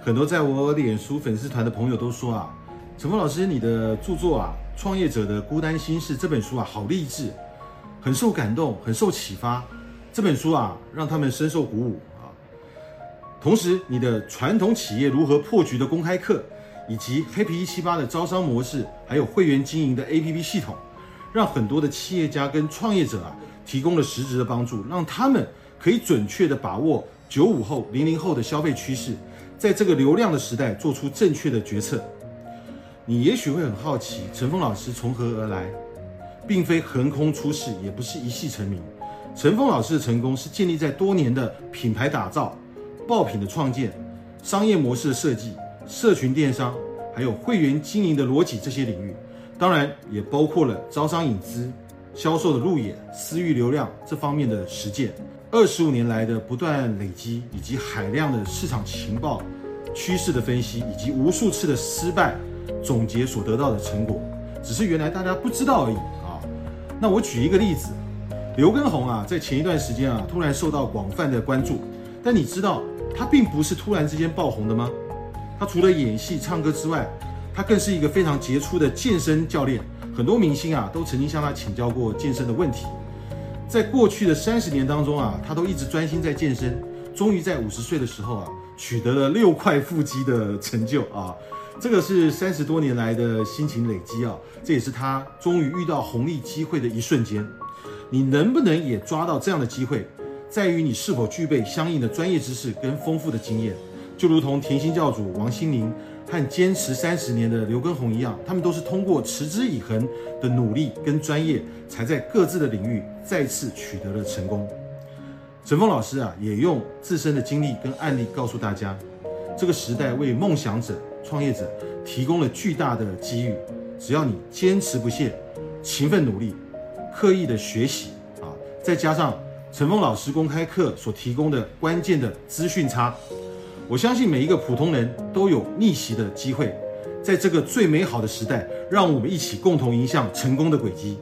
很多在我脸书粉丝团的朋友都说啊，陈峰老师你的著作啊《创业者的孤单心事》这本书啊好励志，很受感动，很受启发。这本书啊让他们深受鼓舞啊。同时，你的传统企业如何破局的公开课，以及 Happy 一七八的招商模式，还有会员经营的 APP 系统，让很多的企业家跟创业者啊提供了实质的帮助，让他们可以准确的把握九五后、零零后的消费趋势。在这个流量的时代，做出正确的决策。你也许会很好奇，陈峰老师从何而来，并非横空出世，也不是一夕成名。陈峰老师的成功是建立在多年的品牌打造、爆品的创建、商业模式的设计、社群电商，还有会员经营的逻辑这些领域。当然，也包括了招商引资、销售的路演、私域流量这方面的实践。二十五年来的不断累积，以及海量的市场情报、趋势的分析，以及无数次的失败总结所得到的成果，只是原来大家不知道而已啊。那我举一个例子，刘畊宏啊，在前一段时间啊，突然受到广泛的关注，但你知道他并不是突然之间爆红的吗？他除了演戏、唱歌之外，他更是一个非常杰出的健身教练，很多明星啊都曾经向他请教过健身的问题。在过去的三十年当中啊，他都一直专心在健身，终于在五十岁的时候啊，取得了六块腹肌的成就啊，这个是三十多年来的辛勤累积啊，这也是他终于遇到红利机会的一瞬间。你能不能也抓到这样的机会，在于你是否具备相应的专业知识跟丰富的经验，就如同甜心教主王心凌。和坚持三十年的刘畊宏一样，他们都是通过持之以恒的努力跟专业，才在各自的领域再次取得了成功。陈峰老师啊，也用自身的经历跟案例告诉大家，这个时代为梦想者、创业者提供了巨大的机遇，只要你坚持不懈、勤奋努力、刻意的学习啊，再加上陈峰老师公开课所提供的关键的资讯差。我相信每一个普通人都有逆袭的机会，在这个最美好的时代，让我们一起共同迎向成功的轨迹。